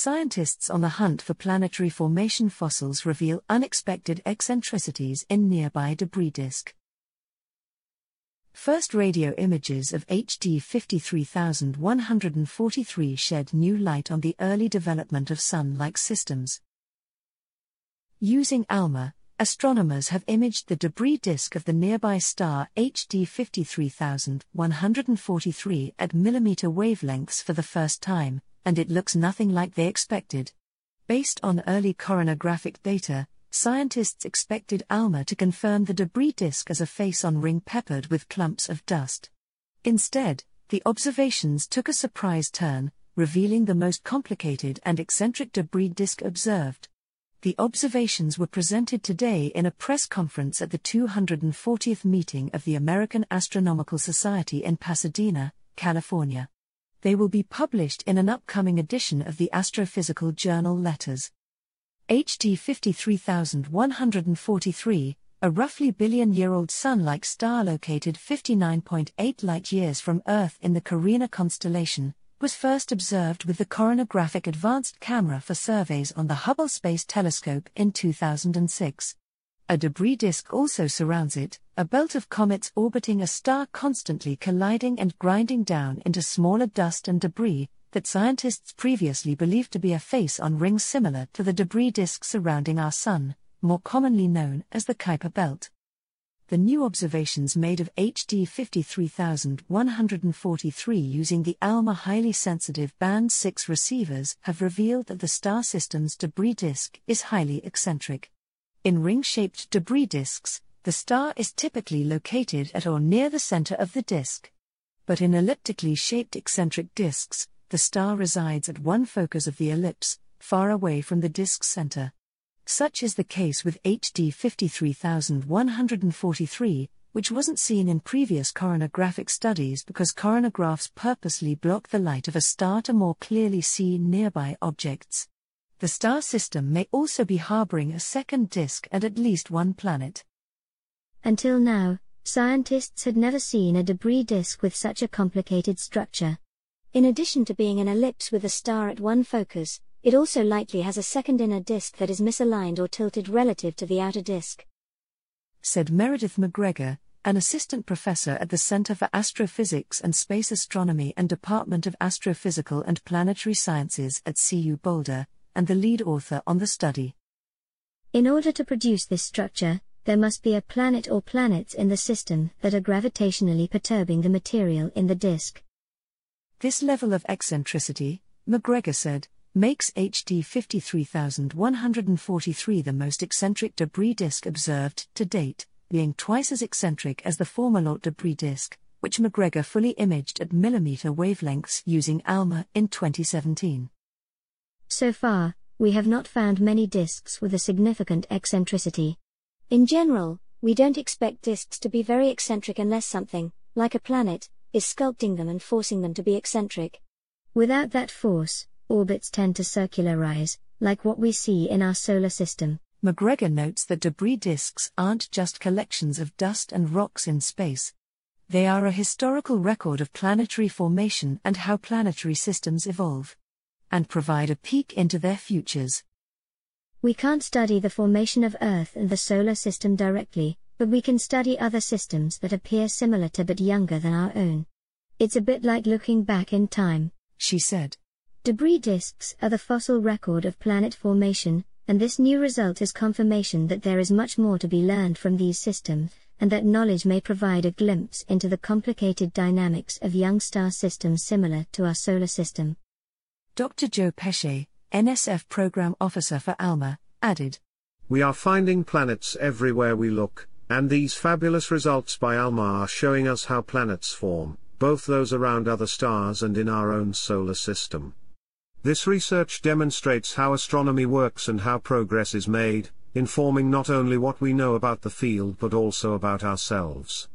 Scientists on the hunt for planetary formation fossils reveal unexpected eccentricities in nearby debris disk. First radio images of HD 53143 shed new light on the early development of Sun like systems. Using ALMA, astronomers have imaged the debris disk of the nearby star HD 53143 at millimeter wavelengths for the first time, and it looks nothing like they expected. Based on early coronagraphic data, scientists expected ALMA to confirm the debris disk as a face on ring peppered with clumps of dust. Instead, the observations took a surprise turn, revealing the most complicated and eccentric debris disk observed. The observations were presented today in a press conference at the 240th meeting of the American Astronomical Society in Pasadena, California. They will be published in an upcoming edition of the Astrophysical Journal Letters. HD 53143, a roughly billion year old sun like star located 59.8 light years from Earth in the Carina constellation, was first observed with the Coronagraphic Advanced Camera for surveys on the Hubble Space Telescope in 2006. A debris disk also surrounds it, a belt of comets orbiting a star constantly colliding and grinding down into smaller dust and debris that scientists previously believed to be a face on rings similar to the debris disk surrounding our Sun, more commonly known as the Kuiper Belt. The new observations made of HD 53143 using the ALMA highly sensitive Band 6 receivers have revealed that the star system's debris disk is highly eccentric. In ring shaped debris disks, the star is typically located at or near the center of the disk. But in elliptically shaped eccentric disks, the star resides at one focus of the ellipse, far away from the disk's center. Such is the case with HD 53143, which wasn't seen in previous coronagraphic studies because coronagraphs purposely block the light of a star to more clearly see nearby objects. The star system may also be harboring a second disk and at least one planet. Until now, scientists had never seen a debris disk with such a complicated structure. In addition to being an ellipse with a star at one focus, it also likely has a second inner disk that is misaligned or tilted relative to the outer disk. Said Meredith MacGregor, an assistant professor at the Center for Astrophysics and Space Astronomy and Department of Astrophysical and Planetary Sciences at CU Boulder, and the lead author on the study. In order to produce this structure, there must be a planet or planets in the system that are gravitationally perturbing the material in the disk. This level of eccentricity, MacGregor said, makes HD 53143 the most eccentric debris disk observed to date, being twice as eccentric as the Fomalhaut debris disk, which MacGregor fully imaged at millimeter wavelengths using ALMA in 2017. So far, we have not found many disks with a significant eccentricity. In general, we don't expect disks to be very eccentric unless something, like a planet, is sculpting them and forcing them to be eccentric. Without that force, orbits tend to circularize, like what we see in our solar system. MacGregor notes that debris disks aren't just collections of dust and rocks in space. They are a historical record of planetary formation and how planetary systems evolve and provide a peek into their futures. We can't study the formation of Earth and the solar system directly, but we can study other systems that appear similar to but younger than our own. It's a bit like looking back in time, she said. Debris disks are the fossil record of planet formation, and this new result is confirmation that there is much more to be learned from these systems, and that knowledge may provide a glimpse into the complicated dynamics of young star systems similar to our solar system. Dr. Joe Pesce, NSF Program Officer for ALMA, added We are finding planets everywhere we look, and these fabulous results by ALMA are showing us how planets form, both those around other stars and in our own solar system. This research demonstrates how astronomy works and how progress is made, informing not only what we know about the field but also about ourselves.